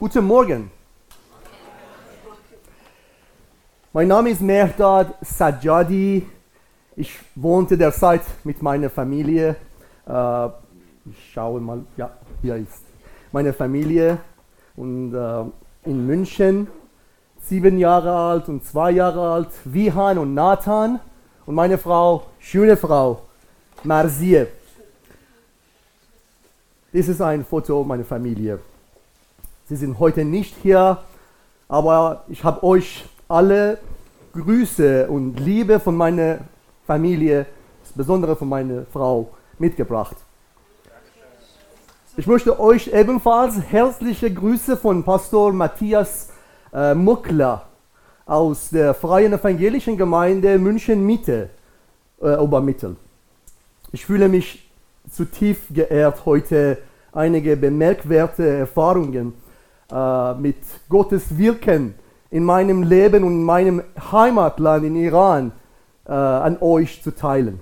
Guten Morgen. Mein Name ist Mehrdad Sajjadi. Ich wohnte derzeit mit meiner Familie. Äh, ich schaue mal, ja, hier ist meine Familie. Und äh, in München, sieben Jahre alt und zwei Jahre alt, Vihan und Nathan. Und meine Frau, schöne Frau, Marzie. Dies ist ein Foto meiner Familie. Sie sind heute nicht hier, aber ich habe euch alle Grüße und Liebe von meiner Familie, insbesondere von meiner Frau, mitgebracht. Ich möchte euch ebenfalls herzliche Grüße von Pastor Matthias äh, Muckler aus der Freien Evangelischen Gemeinde München Mitte äh, übermitteln. Ich fühle mich zutiefst geehrt, heute einige bemerkwerte Erfahrungen äh, mit Gottes Wirken in meinem Leben und in meinem Heimatland in Iran äh, an euch zu teilen.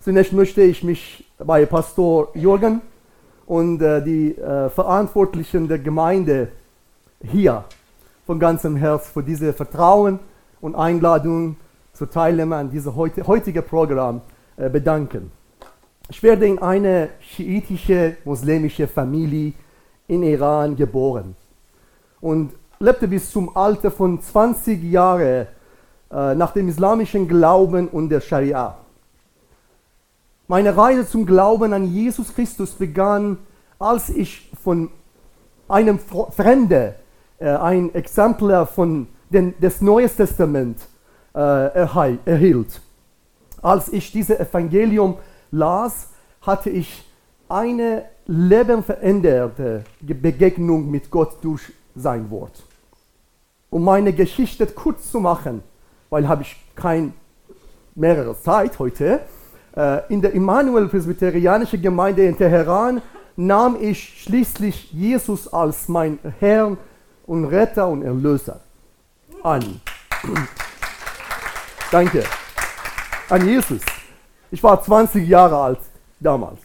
Zunächst möchte ich mich bei Pastor Jürgen und äh, die äh, Verantwortlichen der Gemeinde hier von ganzem Herzen für diese Vertrauen und Einladung zur Teilnahme an diesem heutigen Programm äh, bedanken. Ich werde in eine schiitische muslimische Familie in Iran geboren und lebte bis zum Alter von 20 Jahren äh, nach dem islamischen Glauben und der Scharia. Meine Reise zum Glauben an Jesus Christus begann, als ich von einem Fremden äh, ein Exemplar von den, des Neuen Testament äh, erhielt. Als ich dieses Evangelium las, hatte ich eine lebenveränderte Begegnung mit Gott durch sein Wort. Um meine Geschichte kurz zu machen, weil habe ich kein mehrere Zeit heute, äh, in der Immanuel Presbyterianischen Gemeinde in Teheran nahm ich schließlich Jesus als mein Herr und Retter und Erlöser an. Danke. An Jesus. Ich war 20 Jahre alt damals.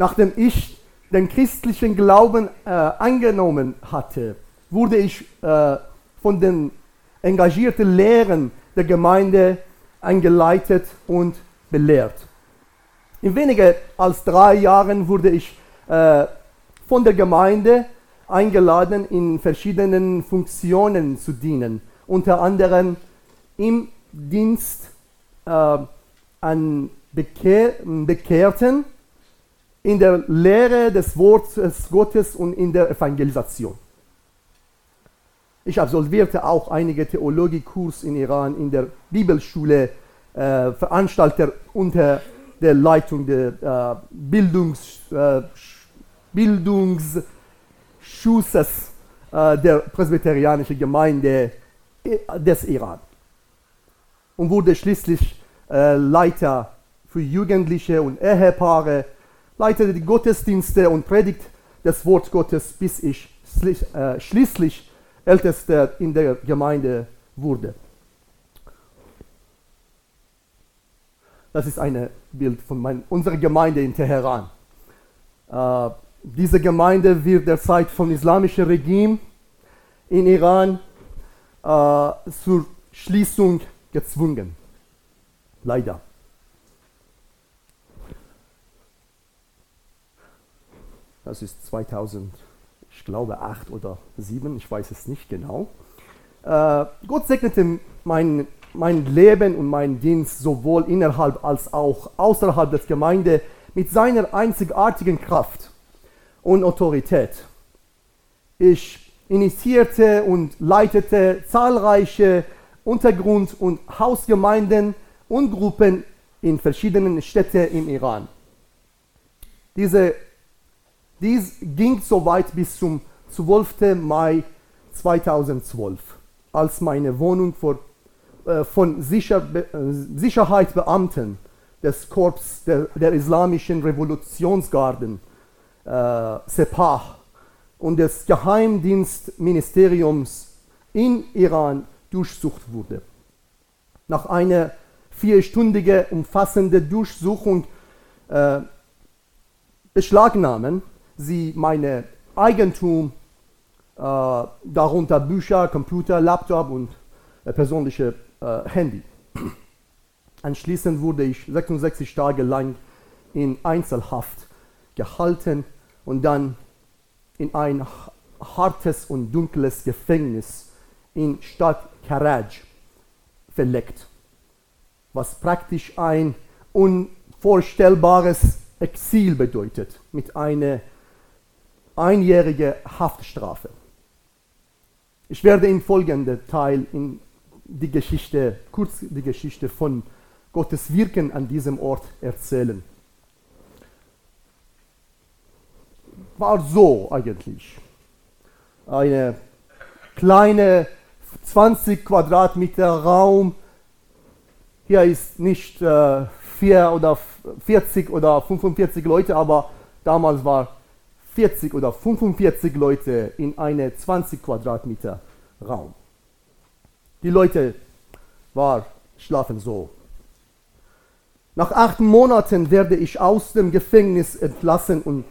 Nachdem ich den christlichen Glauben äh, angenommen hatte, wurde ich äh, von den engagierten Lehren der Gemeinde eingeleitet und belehrt. In weniger als drei Jahren wurde ich äh, von der Gemeinde eingeladen, in verschiedenen Funktionen zu dienen, unter anderem im Dienst äh, an Bekehr Bekehrten, in der Lehre des Wortes Gottes und in der Evangelisation. Ich absolvierte auch einige Theologiekurs in Iran in der Bibelschule, äh, veranstaltet unter der Leitung des äh, Bildungs, äh, Bildungsschusses äh, der presbyterianischen Gemeinde äh, des Iran und wurde schließlich äh, Leiter für Jugendliche und Ehepaare leitete die Gottesdienste und predigt das Wort Gottes, bis ich äh, schließlich Ältester in der Gemeinde wurde. Das ist ein Bild von mein, unserer Gemeinde in Teheran. Äh, diese Gemeinde wird derzeit vom islamischen Regime in Iran äh, zur Schließung gezwungen. Leider. Das ist 2000, ich glaube 8 oder 7, ich weiß es nicht genau. Äh, Gott segnete mein, mein Leben und meinen Dienst sowohl innerhalb als auch außerhalb der Gemeinde mit seiner einzigartigen Kraft und Autorität. Ich initiierte und leitete zahlreiche Untergrund- und Hausgemeinden und Gruppen in verschiedenen Städten im Iran. Diese dies ging so weit bis zum 12. Mai 2012, als meine Wohnung vor, äh, von Sicher, äh, Sicherheitsbeamten des Korps der, der Islamischen Revolutionsgarden, äh, Sepah, und des Geheimdienstministeriums in Iran durchsucht wurde. Nach einer vierstündigen umfassenden Durchsuchung äh, beschlagnahmen sie meine Eigentum äh, darunter Bücher, Computer, Laptop und äh, persönliche äh, Handy. Anschließend wurde ich 66 Tage lang in Einzelhaft gehalten und dann in ein hartes und dunkles Gefängnis in Stadt Karaj verlegt, was praktisch ein unvorstellbares Exil bedeutet, mit einer einjährigen Haftstrafe. Ich werde im folgenden Teil in die Geschichte, kurz die Geschichte von Gottes Wirken an diesem Ort erzählen. War so eigentlich. Eine kleine 20 Quadratmeter Raum. Hier ist nicht äh, 4 oder 40 oder 45 Leute, aber damals war 40 oder 45 Leute in einem 20 Quadratmeter Raum. Die Leute war, schlafen so. Nach acht Monaten werde ich aus dem Gefängnis entlassen und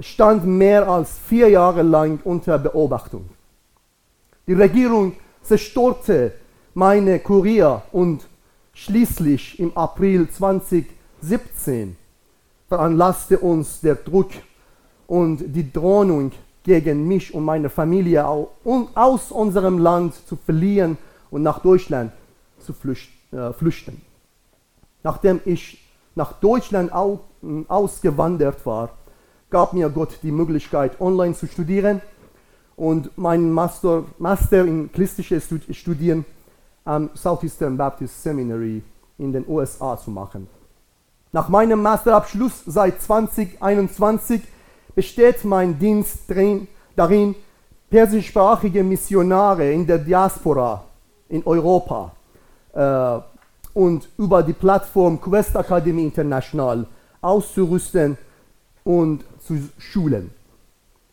stand mehr als vier Jahre lang unter Beobachtung. Die Regierung zerstörte meine Kurier und schließlich im April 2017 veranlasste uns der Druck und die Drohung gegen mich und meine Familie aus unserem Land zu verlieren und nach Deutschland zu äh, flüchten. Nachdem ich nach Deutschland ausgewandert war, gab mir Gott die Möglichkeit, online zu studieren und meinen Master, Master in christliche Studien am Southeastern Baptist Seminary in den USA zu machen. Nach meinem Masterabschluss seit 2021 besteht mein Dienst darin, persischsprachige Missionare in der Diaspora in Europa äh, und über die Plattform Quest Academy International auszurüsten und zu schulen.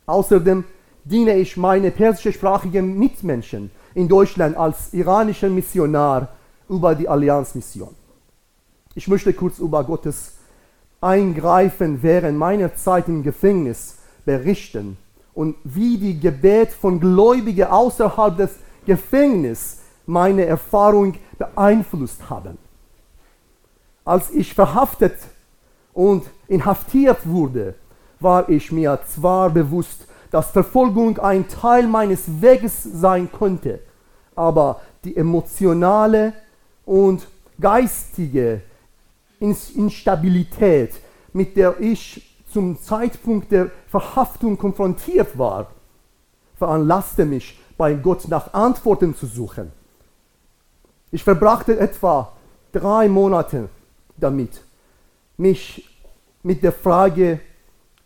Außerdem diene ich meine persischsprachigen Mitmenschen in Deutschland als iranischer Missionar über die Allianzmission. Ich möchte kurz über Gottes Eingreifen während meiner Zeit im Gefängnis berichten und wie die Gebet von Gläubigen außerhalb des Gefängnisses meine Erfahrung beeinflusst haben. Als ich verhaftet und inhaftiert wurde, war ich mir zwar bewusst, dass Verfolgung ein Teil meines Weges sein könnte, aber die emotionale und geistige Instabilität, mit der ich zum Zeitpunkt der Verhaftung konfrontiert war, veranlasste mich, bei Gott nach Antworten zu suchen. Ich verbrachte etwa drei Monate damit, mich mit der Frage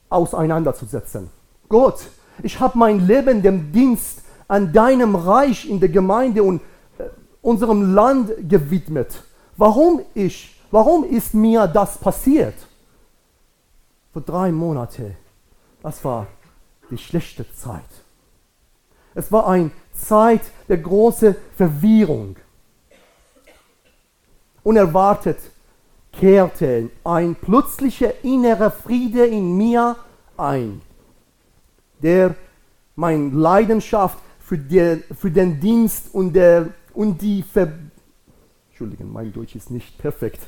auseinanderzusetzen. Gott, ich habe mein Leben dem Dienst an deinem Reich in der Gemeinde und äh, unserem Land gewidmet. Warum ich? Warum ist mir das passiert? Vor drei Monaten. Das war die schlechte Zeit. Es war eine Zeit der großen Verwirrung. Unerwartet kehrte ein plötzlicher innerer Friede in mir ein, der meine Leidenschaft für, der, für den Dienst und, der, und die Ver Entschuldigung, mein Deutsch ist nicht perfekt.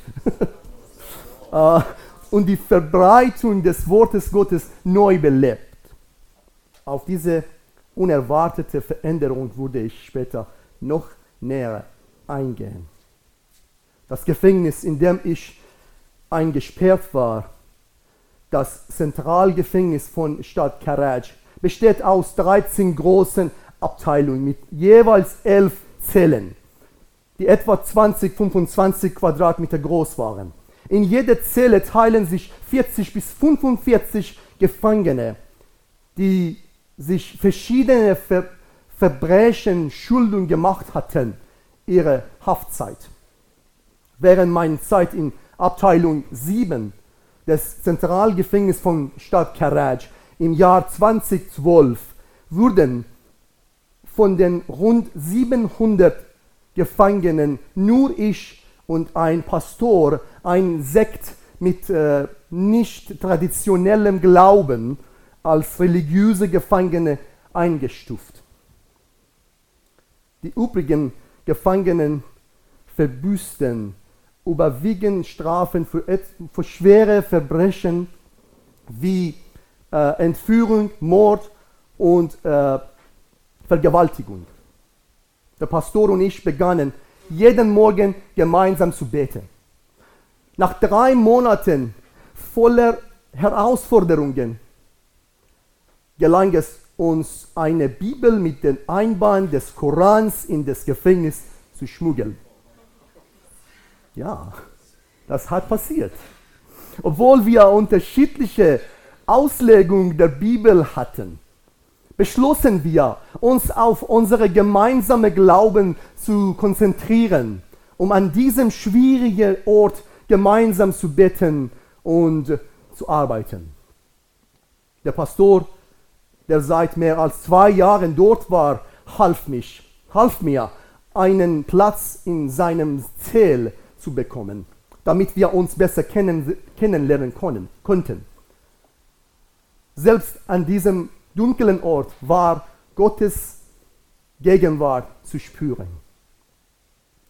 uh, und die Verbreitung des Wortes Gottes neu belebt. Auf diese unerwartete Veränderung würde ich später noch näher eingehen. Das Gefängnis, in dem ich eingesperrt war, das Zentralgefängnis von Stadt Karaj, besteht aus 13 großen Abteilungen mit jeweils 11 Zellen, die etwa 20, 25 Quadratmeter groß waren. In jeder Zelle teilen sich 40 bis 45 Gefangene, die sich verschiedene Ver Verbrechen Schulden gemacht hatten, ihre Haftzeit während meiner Zeit in Abteilung 7 des Zentralgefängnisses von Stadt Karaj im Jahr 2012 wurden von den rund 700 Gefangenen nur ich und ein Pastor, ein Sekt mit äh, nicht traditionellem Glauben als religiöse Gefangene eingestuft. Die übrigen Gefangenen verbüßten überwiegend Strafen für, für schwere Verbrechen wie äh, Entführung, Mord und äh, Vergewaltigung. Der Pastor und ich begannen jeden Morgen gemeinsam zu beten. Nach drei Monaten voller Herausforderungen gelang es uns, eine Bibel mit dem Einband des Korans in das Gefängnis zu schmuggeln. Ja, das hat passiert. Obwohl wir unterschiedliche Auslegungen der Bibel hatten, beschlossen wir, uns auf unsere gemeinsame Glauben zu konzentrieren, um an diesem schwierigen Ort gemeinsam zu beten und zu arbeiten. Der Pastor, der seit mehr als zwei Jahren dort war, half, mich, half mir, einen Platz in seinem Zell zu bekommen, damit wir uns besser kennen, kennenlernen konnten. Selbst an diesem dunklen Ort war Gottes Gegenwart zu spüren.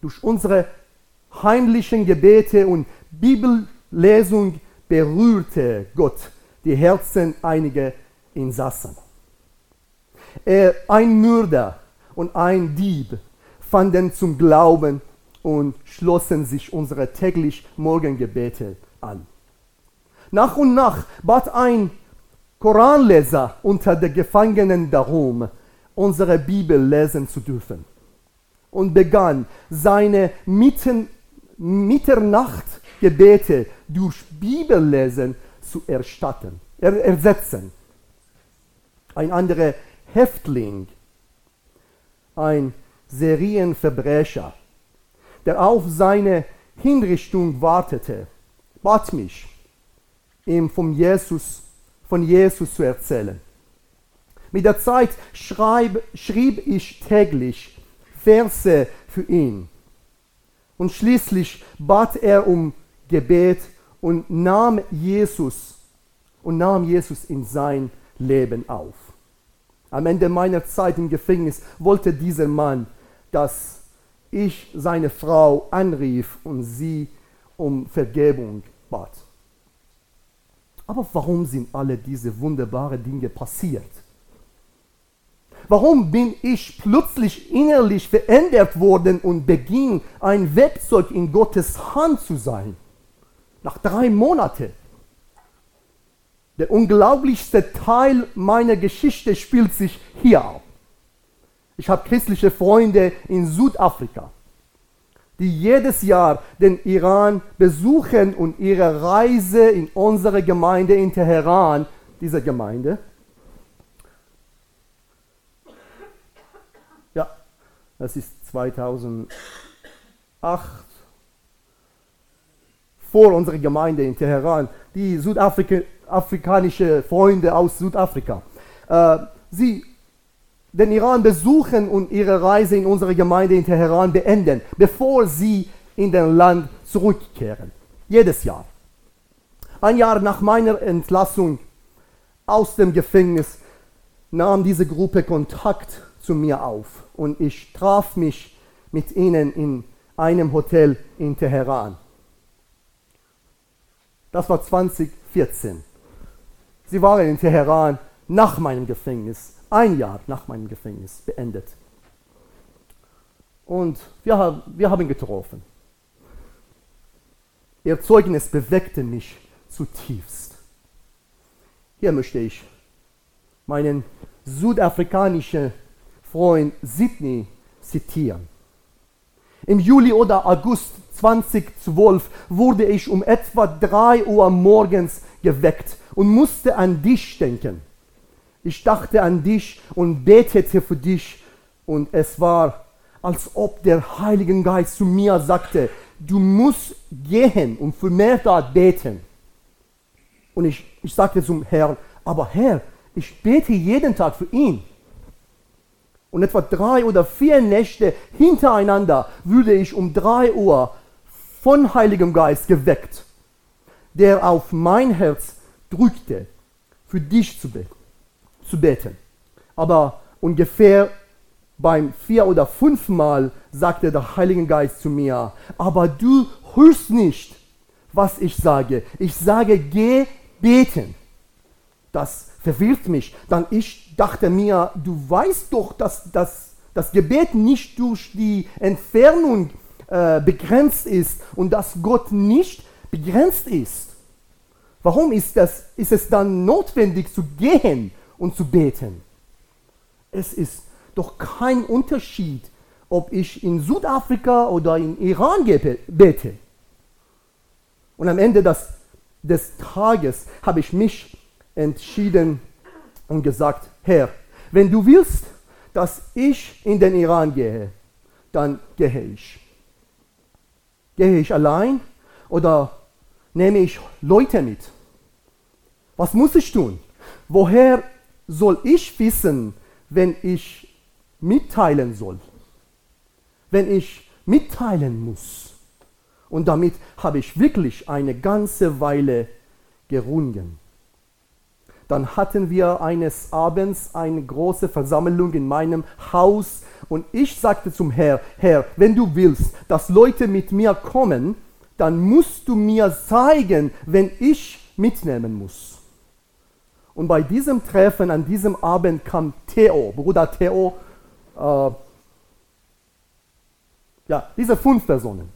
Durch unsere heimlichen Gebete und Bibellesung berührte Gott die Herzen einiger Insassen. Er, ein Mörder und ein Dieb fanden zum Glauben und schlossen sich unsere täglich Morgengebete an. Nach und nach bat ein Koranleser unter den Gefangenen darum, unsere Bibel lesen zu dürfen und begann seine Mitten, Mitternachtgebete durch Bibellesen zu erstatten, er, ersetzen. Ein anderer Häftling, ein Serienverbrecher, der auf seine Hinrichtung wartete, bat mich, ihm von Jesus, von Jesus zu erzählen. Mit der Zeit schreib, schrieb ich täglich Verse für ihn. Und schließlich bat er um Gebet und nahm Jesus und nahm Jesus in sein Leben auf. Am Ende meiner Zeit im Gefängnis wollte dieser Mann, dass ich seine Frau anrief und sie um Vergebung bat. Aber warum sind alle diese wunderbaren Dinge passiert? Warum bin ich plötzlich innerlich verändert worden und beging ein Werkzeug in Gottes Hand zu sein? Nach drei Monaten. Der unglaublichste Teil meiner Geschichte spielt sich hier ab. Ich habe christliche Freunde in Südafrika, die jedes Jahr den Iran besuchen und ihre Reise in unsere Gemeinde in Teheran, diese Gemeinde, ja, das ist 2008, vor unserer Gemeinde in Teheran, die südafrikanische Freunde aus Südafrika. Äh, sie den Iran besuchen und ihre Reise in unsere Gemeinde in Teheran beenden, bevor sie in den Land zurückkehren. Jedes Jahr. Ein Jahr nach meiner Entlassung aus dem Gefängnis nahm diese Gruppe Kontakt zu mir auf und ich traf mich mit ihnen in einem Hotel in Teheran. Das war 2014. Sie waren in Teheran nach meinem Gefängnis ein Jahr nach meinem Gefängnis beendet. Und wir, haben, wir haben getroffen. Ihr Zeugnis bewegte mich zutiefst. Hier möchte ich meinen südafrikanischen Freund Sydney zitieren. Im Juli oder August 2012 wurde ich um etwa 3 Uhr morgens geweckt und musste an dich denken. Ich dachte an dich und betete für dich und es war, als ob der Heilige Geist zu mir sagte, du musst gehen und für Merdad beten. Und ich, ich sagte zum Herrn, aber Herr, ich bete jeden Tag für ihn. Und etwa drei oder vier Nächte hintereinander würde ich um drei Uhr von Heiligem Geist geweckt, der auf mein Herz drückte, für dich zu beten zu beten. Aber ungefähr beim vier oder fünfmal sagte der Heilige Geist zu mir, aber du hörst nicht, was ich sage. Ich sage, geh beten. Das verwirrt mich. Dann ich dachte mir, du weißt doch, dass, dass das Gebet nicht durch die Entfernung äh, begrenzt ist und dass Gott nicht begrenzt ist. Warum ist, das, ist es dann notwendig zu gehen und zu beten? Es ist doch kein Unterschied, ob ich in Südafrika oder in Iran bete. Und am Ende des, des Tages habe ich mich entschieden und gesagt, Herr, wenn du willst, dass ich in den Iran gehe, dann gehe ich. Gehe ich allein oder nehme ich Leute mit? Was muss ich tun? Woher soll ich wissen, wenn ich mitteilen soll? Wenn ich mitteilen muss? Und damit habe ich wirklich eine ganze Weile gerungen. Dann hatten wir eines Abends eine große Versammlung in meinem Haus und ich sagte zum Herr, Herr, wenn du willst, dass Leute mit mir kommen, dann musst du mir zeigen, wenn ich mitnehmen muss. Und bei diesem Treffen, an diesem Abend kam Theo, Bruder Theo, äh, ja, diese fünf Personen.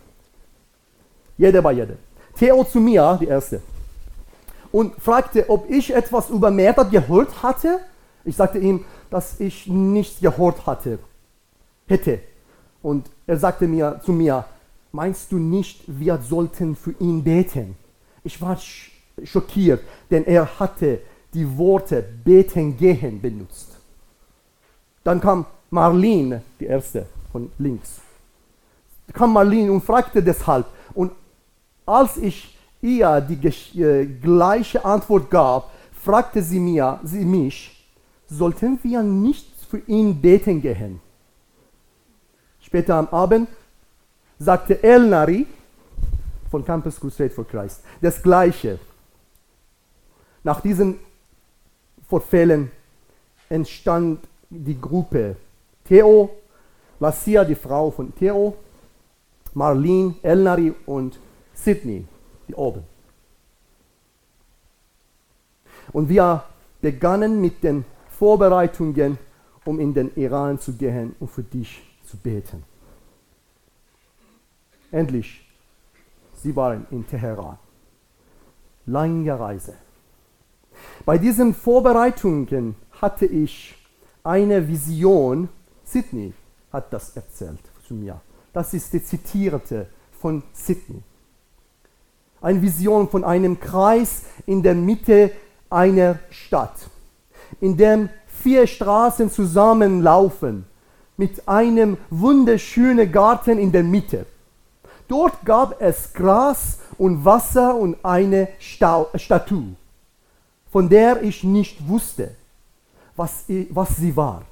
Jede bei jede. Theo zu mir, die erste und fragte, ob ich etwas über Märtyr gehört hatte. Ich sagte ihm, dass ich nichts gehört hatte, hätte. Und er sagte mir zu mir, meinst du nicht, wir sollten für ihn beten? Ich war schockiert, denn er hatte die Worte beten gehen benutzt. Dann kam Marlene, die erste von links. Kam Marlene und fragte deshalb. Und als ich ihr die äh, gleiche Antwort gab, fragte sie, mir, sie mich, sollten wir nicht für ihn beten gehen? Später am Abend sagte Elnari von Campus Crusade for Christ das Gleiche. Nach diesen Vorfällen entstand die Gruppe Theo, Lassia, die Frau von Theo, Marlene, Elnari und Sydney die oben. Und wir begannen mit den Vorbereitungen, um in den Iran zu gehen und für dich zu beten. Endlich, sie waren in Teheran. Lange Reise. Bei diesen Vorbereitungen hatte ich eine Vision, Sydney hat das erzählt zu mir. Das ist die zitierte von Sydney eine Vision von einem Kreis in der Mitte einer Stadt, in dem vier Straßen zusammenlaufen mit einem wunderschönen Garten in der Mitte. Dort gab es Gras und Wasser und eine Statue, von der ich nicht wusste, was, was sie war.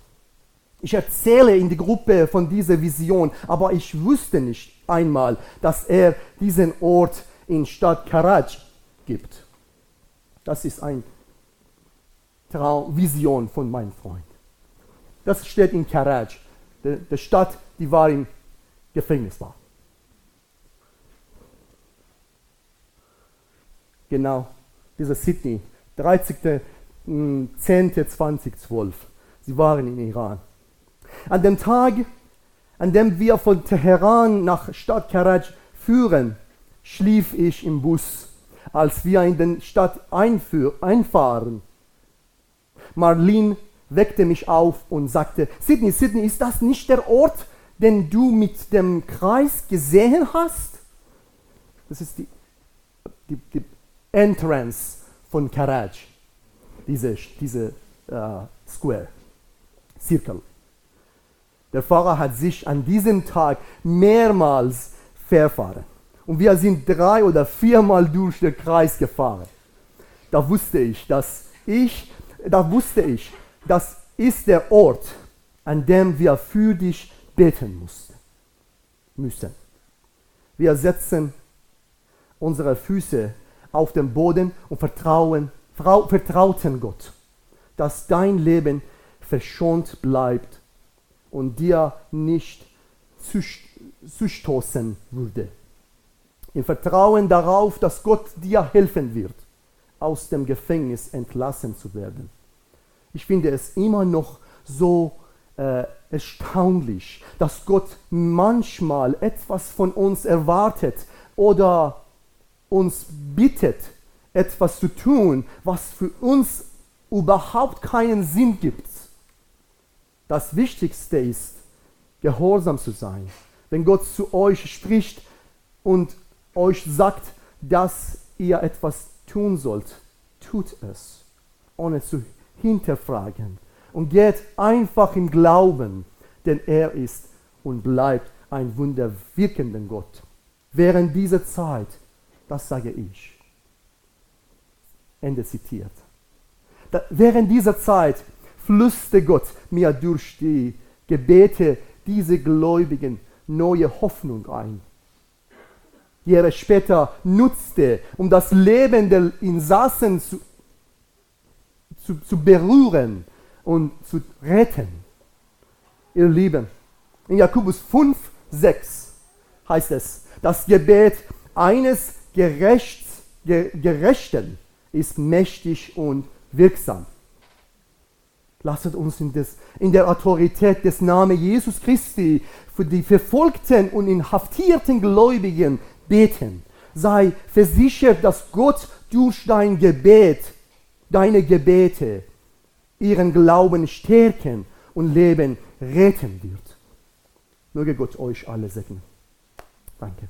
Ich erzähle in die Gruppe von dieser Vision, aber ich wusste nicht einmal, dass er diesen Ort in Stadt Karaj gibt. Das ist eine Traumvision von meinem Freund. Das steht in Karaj, der, der Stadt, die war im Gefängnis war. Genau, dieser Sydney, 30.10.2012. Sie waren in Iran. An dem Tag, an dem wir von Teheran nach Stadt Karaj führen, schlief ich im Bus, als wir in die Stadt einfahren. Marlene weckte mich auf und sagte, Sydney, Sydney, ist das nicht der Ort, den du mit dem Kreis gesehen hast? Das ist die, die, die Entrance von Karaj, diese, diese uh, Square, Circle. Der Fahrer hat sich an diesem Tag mehrmals verfahren. Und wir sind drei oder viermal durch den Kreis gefahren. Da wusste ich, dass ich, da wusste ich, das ist der Ort, an dem wir für dich beten müssen. Wir setzen unsere Füße auf den Boden und vertrauen, vertrauten Gott, dass dein Leben verschont bleibt und dir nicht zustoßen würde. Im Vertrauen darauf, dass Gott dir helfen wird, aus dem Gefängnis entlassen zu werden. Ich finde es immer noch so äh, erstaunlich, dass Gott manchmal etwas von uns erwartet oder uns bittet, etwas zu tun, was für uns überhaupt keinen Sinn gibt. Das Wichtigste ist, gehorsam zu sein. Wenn Gott zu euch spricht und euch sagt, dass ihr etwas tun sollt, tut es, ohne zu hinterfragen. Und geht einfach im Glauben, denn er ist und bleibt ein wunderwirkender Gott. Während dieser Zeit, das sage ich. Ende zitiert. Da, während dieser Zeit flüsterte Gott mir durch die Gebete diese Gläubigen neue Hoffnung ein, die er später nutzte, um das Leben der Insassen zu, zu, zu berühren und zu retten. Ihr Lieben, in Jakobus 5, 6 heißt es, das Gebet eines Gerechts, Gerechten ist mächtig und wirksam. Lasset uns in, des, in der Autorität des Namens Jesus Christi für die verfolgten und inhaftierten Gläubigen beten. Sei versichert, dass Gott durch dein Gebet, deine Gebete, ihren Glauben stärken und Leben retten wird. Möge Gott euch alle segnen. Danke.